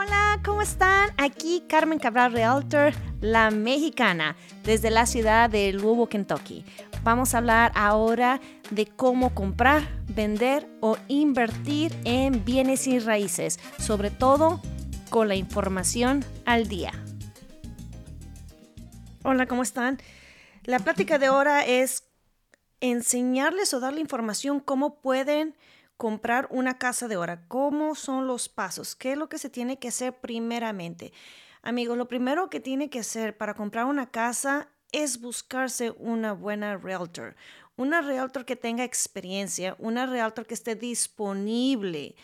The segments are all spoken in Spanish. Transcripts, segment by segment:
Hola, ¿cómo están? Aquí Carmen Cabral Realtor, la mexicana, desde la ciudad de Louisville, Kentucky. Vamos a hablar ahora de cómo comprar, vender o invertir en bienes y raíces, sobre todo con la información al día. Hola, ¿cómo están? La plática de ahora es enseñarles o darle información cómo pueden comprar una casa de hora. ¿Cómo son los pasos? ¿Qué es lo que se tiene que hacer primeramente? Amigos, lo primero que tiene que hacer para comprar una casa es buscarse una buena realtor. Una realtor que tenga experiencia, una realtor que esté disponible,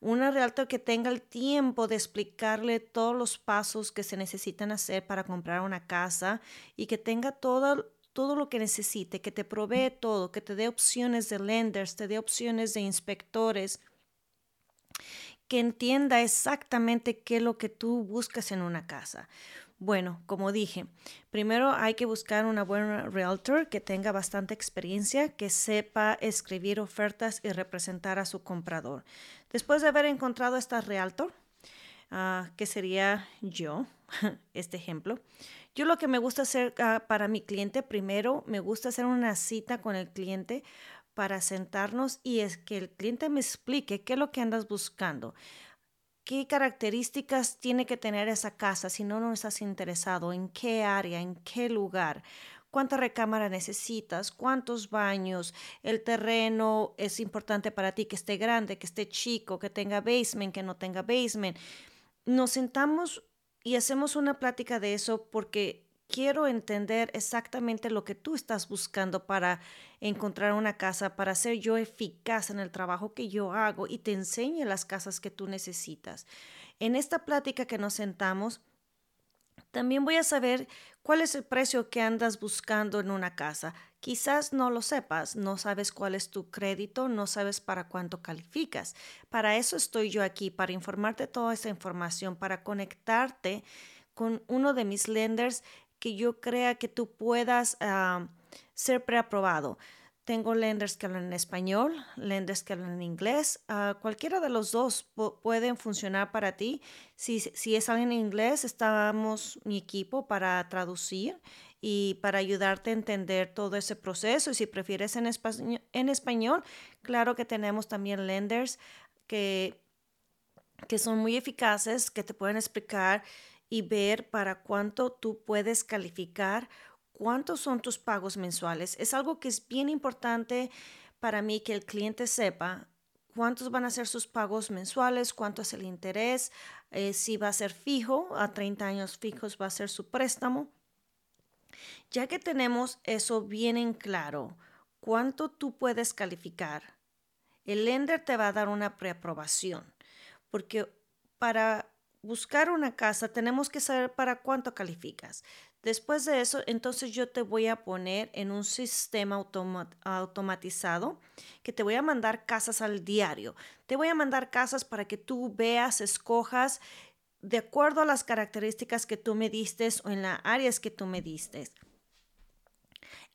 una realtor que tenga el tiempo de explicarle todos los pasos que se necesitan hacer para comprar una casa y que tenga todo todo lo que necesite, que te provee todo, que te dé opciones de lenders, te dé opciones de inspectores, que entienda exactamente qué es lo que tú buscas en una casa. Bueno, como dije, primero hay que buscar una buena realtor que tenga bastante experiencia, que sepa escribir ofertas y representar a su comprador. Después de haber encontrado esta realtor, uh, que sería yo, este ejemplo, yo lo que me gusta hacer ah, para mi cliente, primero me gusta hacer una cita con el cliente para sentarnos y es que el cliente me explique qué es lo que andas buscando. ¿Qué características tiene que tener esa casa si no, no estás interesado? ¿En qué área? ¿En qué lugar? ¿Cuánta recámara necesitas? ¿Cuántos baños? ¿El terreno es importante para ti que esté grande, que esté chico, que tenga basement, que no tenga basement? Nos sentamos y hacemos una plática de eso porque quiero entender exactamente lo que tú estás buscando para encontrar una casa, para ser yo eficaz en el trabajo que yo hago y te enseñe las casas que tú necesitas. En esta plática que nos sentamos, también voy a saber cuál es el precio que andas buscando en una casa. Quizás no lo sepas, no sabes cuál es tu crédito, no sabes para cuánto calificas. Para eso estoy yo aquí, para informarte toda esa información, para conectarte con uno de mis lenders que yo crea que tú puedas ah, ser preaprobado. Tengo lenders que hablan en español, lenders que hablan en inglés. Uh, cualquiera de los dos pueden funcionar para ti. Si, si es alguien en inglés, estamos mi equipo para traducir y para ayudarte a entender todo ese proceso. Y si prefieres en, español, en español claro que tenemos también lenders que, que son muy eficaces, que te pueden explicar y ver para cuánto tú puedes calificar cuántos son tus pagos mensuales. Es algo que es bien importante para mí que el cliente sepa cuántos van a ser sus pagos mensuales, cuánto es el interés, eh, si va a ser fijo, a 30 años fijos va a ser su préstamo. Ya que tenemos eso bien en claro, cuánto tú puedes calificar, el lender te va a dar una preaprobación, porque para buscar una casa tenemos que saber para cuánto calificas. Después de eso, entonces yo te voy a poner en un sistema automatizado que te voy a mandar casas al diario. Te voy a mandar casas para que tú veas, escojas de acuerdo a las características que tú me diste o en las áreas que tú me diste.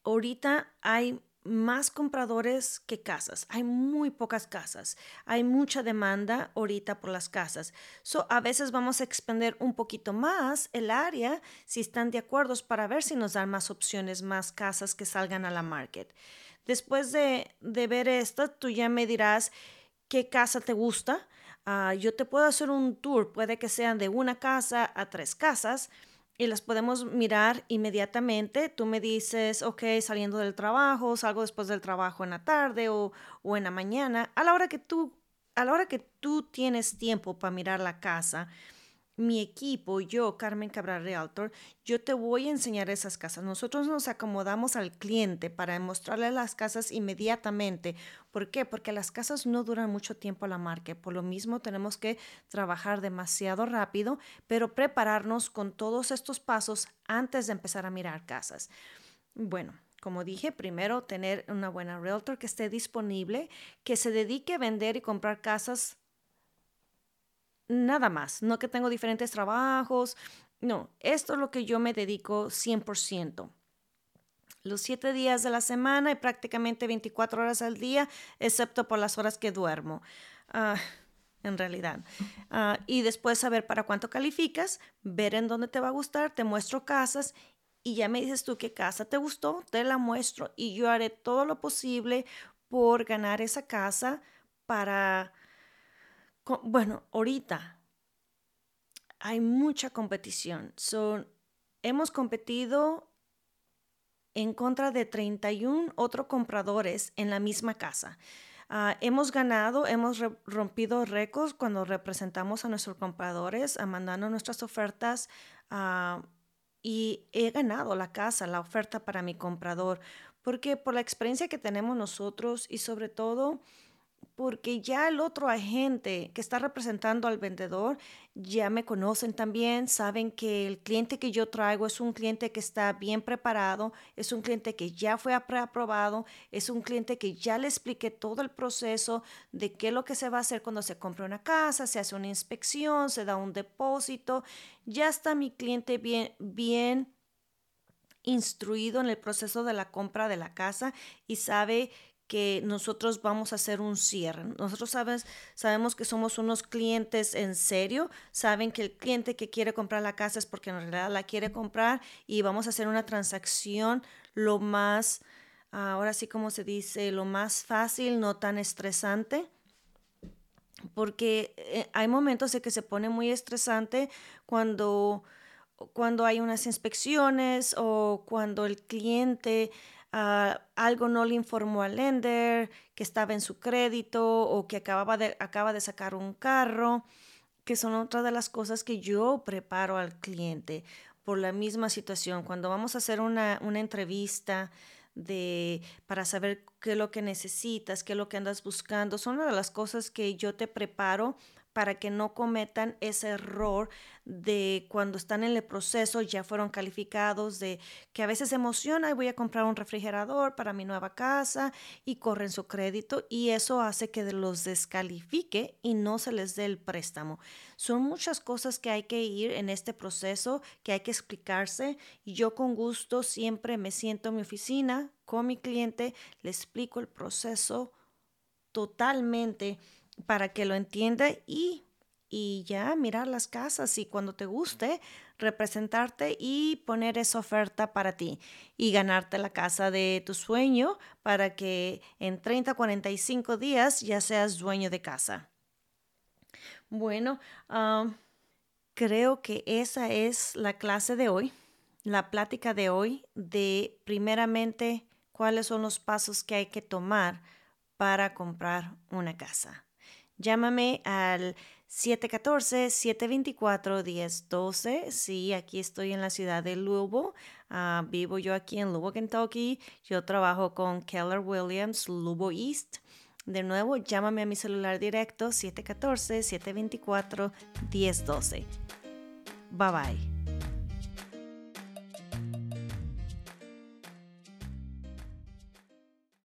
Ahorita hay más compradores que casas. Hay muy pocas casas. Hay mucha demanda ahorita por las casas. So, a veces vamos a expandir un poquito más el área si están de acuerdo para ver si nos dan más opciones, más casas que salgan a la market. Después de, ver esto, tú ya me dirás qué casa te gusta. Ah, yo te puedo hacer un tour. Puede que sean de una casa a tres casas y las podemos mirar inmediatamente. Tú me dices, ok, saliendo del trabajo, salgo después del trabajo en la tarde o, o en la mañana, a la hora que tú, a la hora que tú tienes tiempo para mirar la casa, mi equipo, yo, Carmen Cabral Realtor, yo te voy a enseñar esas casas. Nosotros nos acomodamos al cliente para mostrarle las casas inmediatamente. ¿Por qué? Porque las casas no duran mucho tiempo a la marca. Por lo mismo tenemos que trabajar demasiado rápido, pero prepararnos con todos estos pasos antes de empezar a mirar casas. Bueno, como dije, primero tener una buena realtor que esté disponible, que se dedique a vender y comprar casas nada más, no que tengo diferentes trabajos, no, esto es lo que yo me dedico 100%. Los siete días de la semana y prácticamente 24 horas al día, excepto por las horas que duermo. Ah, en realidad. Ah, y después saber para cuánto calificas, ver en dónde te va a gustar, te muestro casas y ya me dices tú qué casa te gustó, te la muestro y yo haré todo lo posible por ganar esa casa para, bueno, ahorita hay mucha competición. Hemos competido en contra de 31 otros compradores en la misma casa. Ah, hemos ganado, hemos rompido récords cuando representamos a nuestros compradores, mandando nuestras ofertas uh, y he ganado la casa, la oferta para mi comprador, porque por la experiencia que tenemos nosotros y sobre todo porque ya el otro agente que está representando al vendedor ya me conocen también, saben que el cliente que yo traigo es un cliente que está bien preparado, es un cliente que ya fue preaprobado, es un cliente que ya le expliqué todo el proceso de qué es lo que se va a hacer cuando se compra una casa, se hace una inspección, se da un depósito, ya está mi cliente bien bien instruido en el proceso de la compra de la casa y sabe que nosotros vamos a hacer un cierre. Nosotros sabes, sabemos que somos unos clientes en serio, saben que el cliente que quiere comprar la casa es porque en realidad la quiere comprar y vamos a hacer una transacción lo más, ahora sí como se dice, lo más fácil, no tan estresante. Porque eh, hay momentos en que se pone muy estresante cuando, cuando hay unas inspecciones o cuando el cliente Ah, algo no le informó al lender, que estaba en su crédito o que acababa de, acaba de sacar un carro, que son otras de las cosas que yo preparo al cliente por la misma situación. Cuando vamos a hacer una, una entrevista de, para saber qué es lo que necesitas, qué es lo que andas buscando, son una de las cosas que yo te preparo para que no cometan ese error de cuando están en el proceso, ya fueron calificados, de que a veces se emociona y voy a comprar un refrigerador para mi nueva casa y corren su crédito y eso hace que los descalifique y no se les dé el préstamo. Son muchas cosas que hay que ir en este proceso, que hay que explicarse y yo con gusto siempre me siento en mi oficina con mi cliente, le explico el proceso totalmente para que lo entienda y, y ya mirar las casas y cuando te guste representarte y poner esa oferta para ti y ganarte la casa de tu sueño para que en 30, 45 días ya seas dueño de casa. Bueno, creo que esa es la clase de hoy, la plática de hoy de primeramente cuáles son los pasos que hay que tomar para comprar una casa. Llámame al 714-724-1012. Sí, aquí estoy en la ciudad de Louisville. Ah, vivo yo aquí en Louisville, Kentucky. Yo trabajo con Keller Williams, Louisville East. De nuevo, llámame a mi celular directo 714-724-1012. Bye bye.